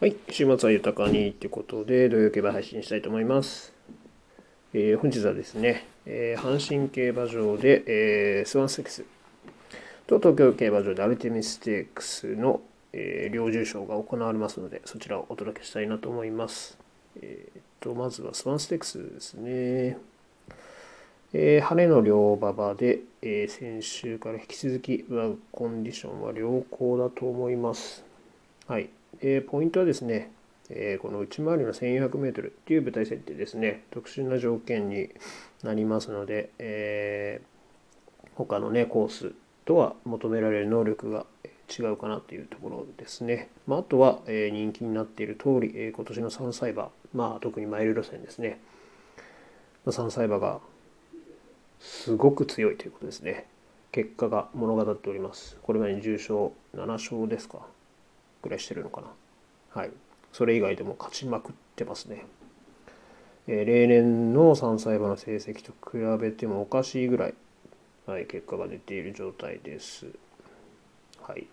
はい、週末は豊かにということで、土曜競馬配信したいと思います。えー本日はですね、えー阪神競馬場で、えースワンステークスと東京競馬場でアルテミステークスの、えー両重賞が行われますので、そちらをお届けしたいなと思います。えーっと、まずはスワンステークスですね。えー晴れの両馬場で、えー先週から引き続き、コンディションは良好だと思います。はい。えーポイントはですね、えーこの内回りの 1400m という舞台設定ですね、特殊な条件になりますので、えー他のね、コースとは求められる能力が違うかなというところですね。まあ、あとは、えー人気になっている通り、えー今年の3歳馬、まあ、特にマイル路線ですね、ま3歳馬がすごく強いということですね。結果が物語っております。これまでに重賞7勝ですかぐらいしてるのかな。はい。それ以外でも勝ちまくってますね。えー例年の3歳馬の成績と比べてもおかしいぐらい、はい、結果が出ている状態です。はい。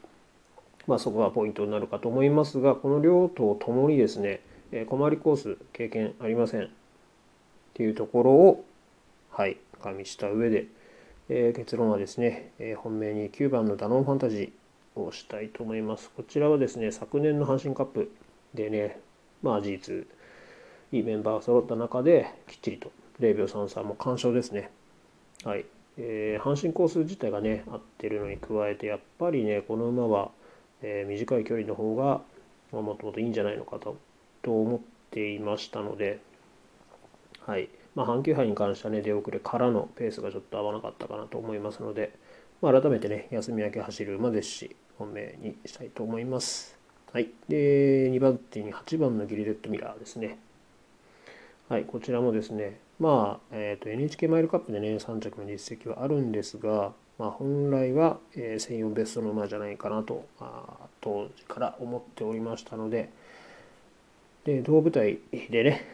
まあそこがポイントになるかと思いますが、この両党ともにですね、えー小回りコース経験ありませんっていうところを、はい、加味した上で、えー結論はですね、えー本命に9番のダノンファンタジーをしたいと思います。こちらはですね、昨年の阪神カップでね、まあ事実、いいメンバーが揃った中で、きっちりと0秒33も完勝ですね。はい。えー阪神コース自体がね、合ってるのに加えて、やっぱりね、この馬は、えー短い距離の方が、まあもっともっといいんじゃないのかとと思っていましたので、はい。まあ、阪急杯に関してはね、出遅れからのペースがちょっと合わなかったかなと思いますので、まあ、改めてね、休み明け走る馬ですし、本命にしたいと思います。はい。で、2番手に8番のギリデッドミラーですね。はい、こちらもですね、まあ、えーと NHK マイルカップでね、3着の実績はあるんですが、まあ、本来は、えー専用ベストの馬じゃないかなと、あ当時から思っておりましたので、で、同舞台でね、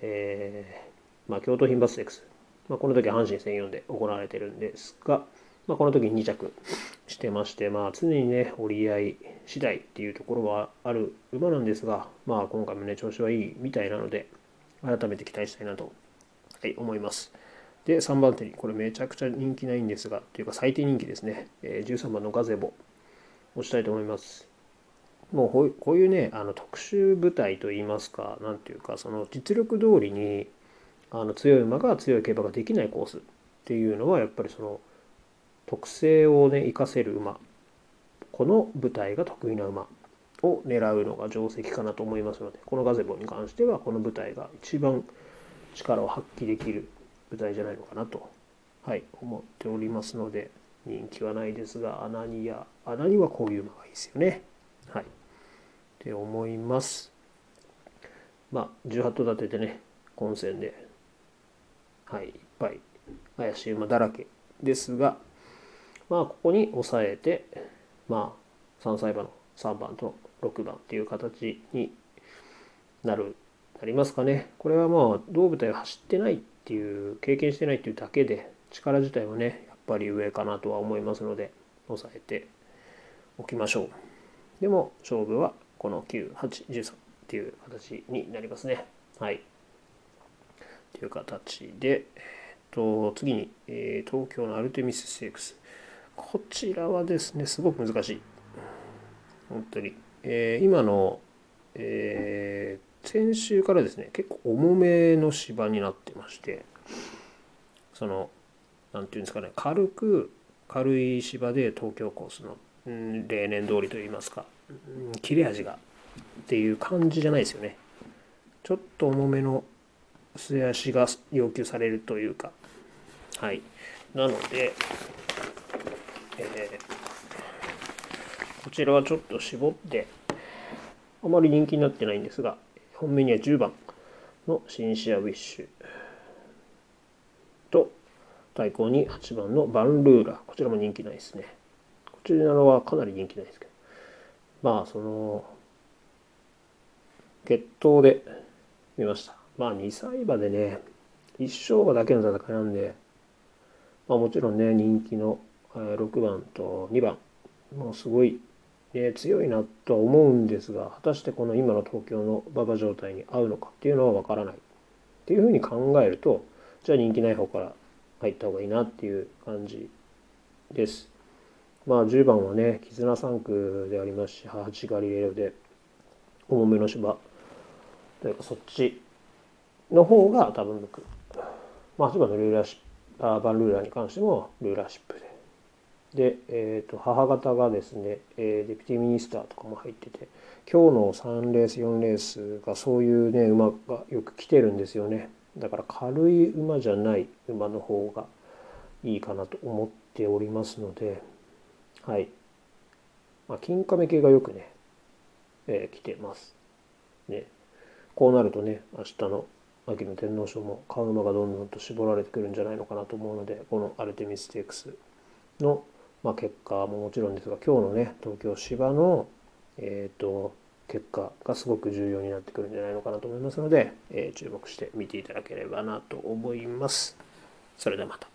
えーまあ、京都牝馬ステークス、まあ、この時は阪神専用で行われてるんですが、まあ、この時に2着してまして、まあ、常にね、折り合い次第っていうところはある馬なんですが、まあ、今回もね、調子はいいみたいなので、改めて期待したいなと、はい、思います。で、3番手に、これめちゃくちゃ人気ないんですが、というか最低人気ですね、えー13番のガゼボ、押したいと思います。もうこういうね、あの特殊部隊といいますか、なんていうか、その実力通りにあの強い馬が強い競馬ができないコースっていうのは、やっぱりその特性をね、活かせる馬、この部隊が得意な馬を狙うのが定石かなと思いますので、このガゼボに関しては、この部隊が一番力を発揮できる部隊じゃないのかなと、はい、思っておりますので、人気はないですが、穴にや、穴にはこういう馬がいいですよね。はい。って思います。まあ、18頭立てでね、混戦で、はい、いっぱい怪しい馬だらけですが、まあ、ここに抑えて、まあ、3歳馬の3番と6番っていう形になる、なりますかね。これはまあ、同部隊が走ってないっていう、経験してないっていうだけで、力自体はね、やっぱり上かなとは思いますので、抑えておきましょう。でも勝負はこの9、8、13っていう形になりますね。はい。という形で、えっと、次に、えー東京のアルテミスステークス。こちらはですね、すごく難しい。本当に。えー今の、えー先週からですね、結構重めの芝になってまして、その、なんていうんですかね、軽く、軽い芝で東京コースのん例年通りといいますか、うん切れ味がっていう感じじゃないですよね。ちょっと重めの素足が要求されるというか、はい。なので、えーこちらはちょっと絞って、あまり人気になってないんですが、本命には10番のシンシアウィッシュと、対抗に8番のバンルーラ。こちらも人気ないですね。こちらはかなり人気ないですけど。まあ、その、決闘で見ました。まあ、2歳馬でね、1勝馬だけの戦いなんで、まあもちろんね、人気の6番と2番、もうすごいね、強いなとは思うんですが果たしてこの今の東京の馬場状態に合うのかっていうのは分からないっていうふうに考えるとじゃあ人気ない方から入った方がいいなっていう感じです。まあ10番はね絆3区でありますし8ガリレオで重めの芝というかそっちの方が多分向く。まあ8番のルーラーシップバンルーラーに関してもルーラーシップでで、えー、と母方がですね、えー、デピュティミニスターとかも入ってて今日の3レース4レースがそういうね馬がよく来てるんですよね。だから軽い馬じゃない馬の方がいいかなと思っておりますのではい、まあ、キンカメ系がよくね、えー、来てます。ね。こうなるとね明日の秋の天皇賞も買う馬がどんどんと絞られてくるんじゃないのかなと思うのでこのアルテミステークスのまあ、結果ももちろんですが今日のね東京芝の、えーと、結果がすごく重要になってくるんじゃないのかなと思いますので、えー、注目して見ていただければなと思います。それではまた。